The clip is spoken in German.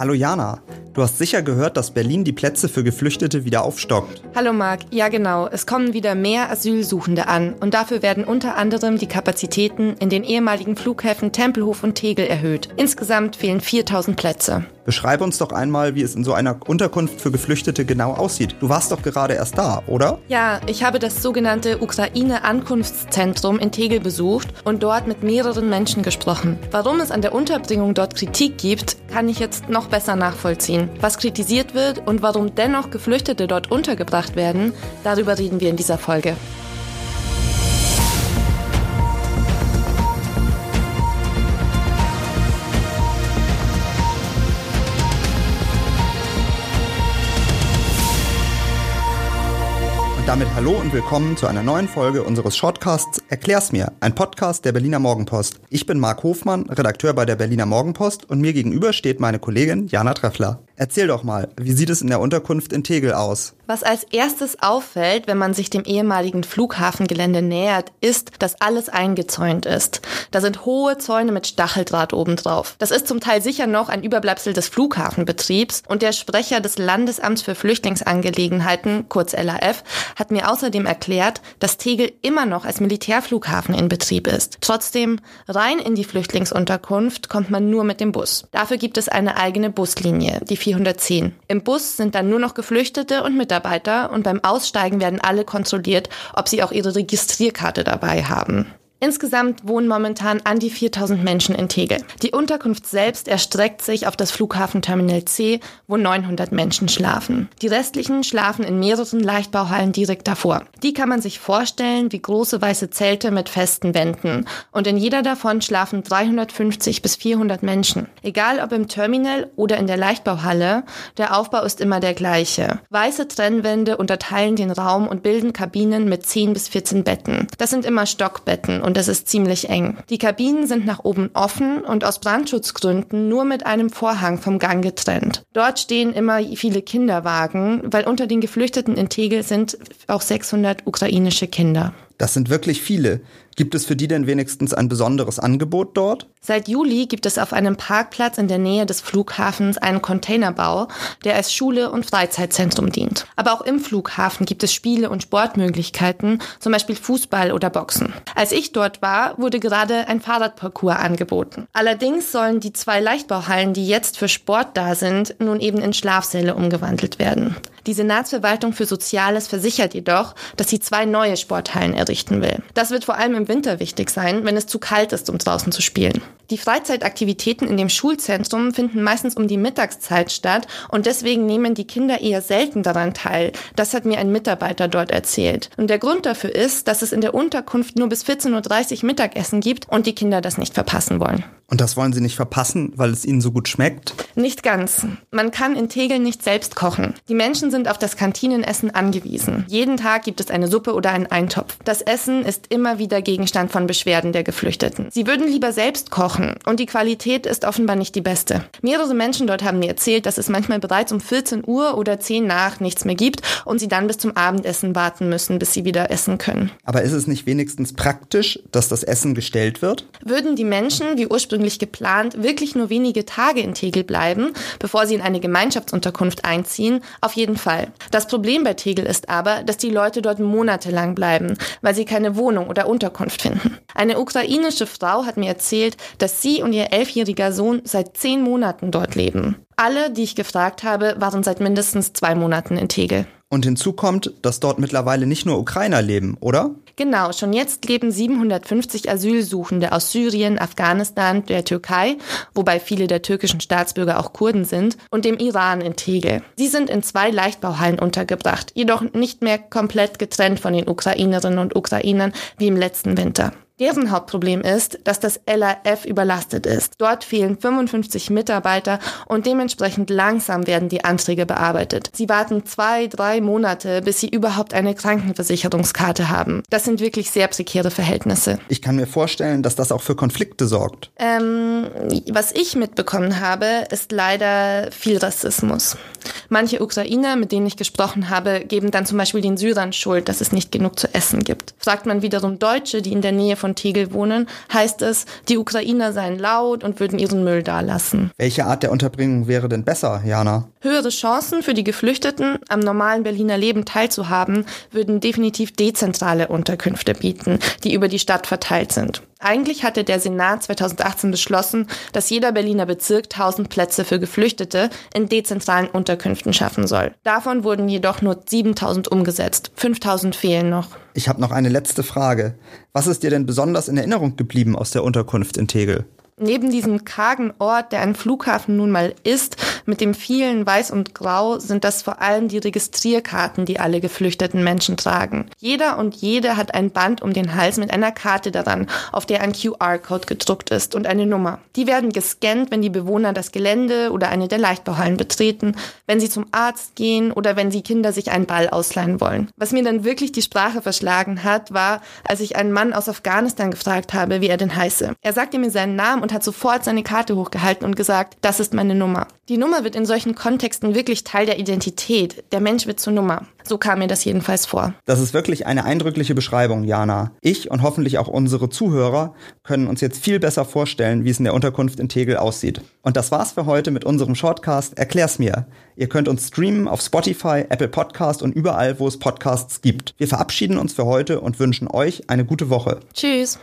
Hallo Jana, du hast sicher gehört, dass Berlin die Plätze für Geflüchtete wieder aufstockt. Hallo Marc, ja genau, es kommen wieder mehr Asylsuchende an und dafür werden unter anderem die Kapazitäten in den ehemaligen Flughäfen Tempelhof und Tegel erhöht. Insgesamt fehlen 4000 Plätze. Beschreib uns doch einmal, wie es in so einer Unterkunft für Geflüchtete genau aussieht. Du warst doch gerade erst da, oder? Ja, ich habe das sogenannte Ukraine-Ankunftszentrum in Tegel besucht und dort mit mehreren Menschen gesprochen. Warum es an der Unterbringung dort Kritik gibt, kann ich jetzt noch besser nachvollziehen. Was kritisiert wird und warum dennoch Geflüchtete dort untergebracht werden, darüber reden wir in dieser Folge. Damit hallo und willkommen zu einer neuen Folge unseres Shortcasts Erklär's mir, ein Podcast der Berliner Morgenpost. Ich bin Marc Hofmann, Redakteur bei der Berliner Morgenpost und mir gegenüber steht meine Kollegin Jana Treffler. Erzähl doch mal, wie sieht es in der Unterkunft in Tegel aus? Was als erstes auffällt, wenn man sich dem ehemaligen Flughafengelände nähert, ist, dass alles eingezäunt ist. Da sind hohe Zäune mit Stacheldraht obendrauf. Das ist zum Teil sicher noch ein Überbleibsel des Flughafenbetriebs und der Sprecher des Landesamts für Flüchtlingsangelegenheiten, kurz LAF, hat mir außerdem erklärt, dass Tegel immer noch als Militärflughafen in Betrieb ist. Trotzdem, rein in die Flüchtlingsunterkunft kommt man nur mit dem Bus. Dafür gibt es eine eigene Buslinie, die 410. Im Bus sind dann nur noch Geflüchtete und Mitarbeiter und beim Aussteigen werden alle kontrolliert, ob sie auch ihre Registrierkarte dabei haben. Insgesamt wohnen momentan an die 4000 Menschen in Tegel. Die Unterkunft selbst erstreckt sich auf das Flughafenterminal C, wo 900 Menschen schlafen. Die restlichen schlafen in mehreren Leichtbauhallen direkt davor. Die kann man sich vorstellen wie große weiße Zelte mit festen Wänden. Und in jeder davon schlafen 350 bis 400 Menschen. Egal ob im Terminal oder in der Leichtbauhalle, der Aufbau ist immer der gleiche. Weiße Trennwände unterteilen den Raum und bilden Kabinen mit 10 bis 14 Betten. Das sind immer Stockbetten und es ist ziemlich eng. Die Kabinen sind nach oben offen und aus Brandschutzgründen nur mit einem Vorhang vom Gang getrennt. Dort stehen immer viele Kinderwagen, weil unter den Geflüchteten in Tegel sind auch 600 ukrainische Kinder. Das sind wirklich viele. Gibt es für die denn wenigstens ein besonderes Angebot dort? Seit Juli gibt es auf einem Parkplatz in der Nähe des Flughafens einen Containerbau, der als Schule und Freizeitzentrum dient. Aber auch im Flughafen gibt es Spiele und Sportmöglichkeiten, zum Beispiel Fußball oder Boxen. Als ich dort war, wurde gerade ein Fahrradparcours angeboten. Allerdings sollen die zwei Leichtbauhallen, die jetzt für Sport da sind, nun eben in Schlafsäle umgewandelt werden. Die Senatsverwaltung für Soziales versichert jedoch, dass sie zwei neue Sporthallen errichten will. Das wird vor allem im Winter wichtig sein, wenn es zu kalt ist, um draußen zu spielen. Die Freizeitaktivitäten in dem Schulzentrum finden meistens um die Mittagszeit statt und deswegen nehmen die Kinder eher selten daran teil. Das hat mir ein Mitarbeiter dort erzählt. Und der Grund dafür ist, dass es in der Unterkunft nur bis 14.30 Uhr Mittagessen gibt und die Kinder das nicht verpassen wollen. Und das wollen sie nicht verpassen, weil es ihnen so gut schmeckt? Nicht ganz. Man kann in Tegel nicht selbst kochen. Die Menschen sind auf das Kantinenessen angewiesen. Jeden Tag gibt es eine Suppe oder einen Eintopf. Das Essen ist immer wieder Gegenstand von Beschwerden der Geflüchteten. Sie würden lieber selbst kochen und die Qualität ist offenbar nicht die beste. Mehrere Menschen dort haben mir erzählt, dass es manchmal bereits um 14 Uhr oder 10 nach nichts mehr gibt und sie dann bis zum Abendessen warten müssen, bis sie wieder essen können. Aber ist es nicht wenigstens praktisch, dass das Essen gestellt wird? Würden die Menschen, wie ursprünglich geplant, wirklich nur wenige Tage in Tegel bleiben, bevor sie in eine Gemeinschaftsunterkunft einziehen, auf jeden Fall. Das Problem bei Tegel ist aber, dass die Leute dort monatelang bleiben, weil sie keine Wohnung oder Unterkunft finden. Eine ukrainische Frau hat mir erzählt, dass sie und ihr elfjähriger Sohn seit zehn Monaten dort leben. Alle, die ich gefragt habe, waren seit mindestens zwei Monaten in Tegel. Und hinzu kommt, dass dort mittlerweile nicht nur Ukrainer leben, oder? Genau, schon jetzt leben 750 Asylsuchende aus Syrien, Afghanistan, der Türkei, wobei viele der türkischen Staatsbürger auch Kurden sind, und dem Iran in Tegel. Sie sind in zwei Leichtbauhallen untergebracht, jedoch nicht mehr komplett getrennt von den Ukrainerinnen und Ukrainern wie im letzten Winter. Deren Hauptproblem ist, dass das LAF überlastet ist. Dort fehlen 55 Mitarbeiter und dementsprechend langsam werden die Anträge bearbeitet. Sie warten zwei, drei Monate, bis sie überhaupt eine Krankenversicherungskarte haben. Das sind wirklich sehr prekäre Verhältnisse. Ich kann mir vorstellen, dass das auch für Konflikte sorgt. Ähm, was ich mitbekommen habe, ist leider viel Rassismus. Manche Ukrainer, mit denen ich gesprochen habe, geben dann zum Beispiel den Syrern Schuld, dass es nicht genug zu essen gibt. Fragt man wiederum Deutsche, die in der Nähe von von Tegel wohnen, heißt es, die Ukrainer seien laut und würden ihren Müll dalassen. Welche Art der Unterbringung wäre denn besser, Jana? Höhere Chancen für die Geflüchteten, am normalen Berliner Leben teilzuhaben, würden definitiv dezentrale Unterkünfte bieten, die über die Stadt verteilt sind. Eigentlich hatte der Senat 2018 beschlossen, dass jeder Berliner Bezirk 1000 Plätze für Geflüchtete in dezentralen Unterkünften schaffen soll. Davon wurden jedoch nur 7000 umgesetzt. 5000 fehlen noch. Ich habe noch eine letzte Frage. Was ist dir denn besonders in Erinnerung geblieben aus der Unterkunft in Tegel? Neben diesem kargen Ort, der ein Flughafen nun mal ist, mit dem vielen Weiß und Grau, sind das vor allem die Registrierkarten, die alle geflüchteten Menschen tragen. Jeder und jede hat ein Band um den Hals mit einer Karte daran, auf der ein QR-Code gedruckt ist und eine Nummer. Die werden gescannt, wenn die Bewohner das Gelände oder eine der Leichtbauhallen betreten, wenn sie zum Arzt gehen oder wenn sie Kinder sich einen Ball ausleihen wollen. Was mir dann wirklich die Sprache verschlagen hat, war, als ich einen Mann aus Afghanistan gefragt habe, wie er denn heiße. Er sagte mir seinen Namen und hat sofort seine Karte hochgehalten und gesagt, das ist meine Nummer. Die Nummer wird in solchen Kontexten wirklich Teil der Identität. Der Mensch wird zur Nummer. So kam mir das jedenfalls vor. Das ist wirklich eine eindrückliche Beschreibung, Jana. Ich und hoffentlich auch unsere Zuhörer können uns jetzt viel besser vorstellen, wie es in der Unterkunft in Tegel aussieht. Und das war's für heute mit unserem Shortcast Erklär's mir. Ihr könnt uns streamen auf Spotify, Apple Podcast und überall, wo es Podcasts gibt. Wir verabschieden uns für heute und wünschen euch eine gute Woche. Tschüss.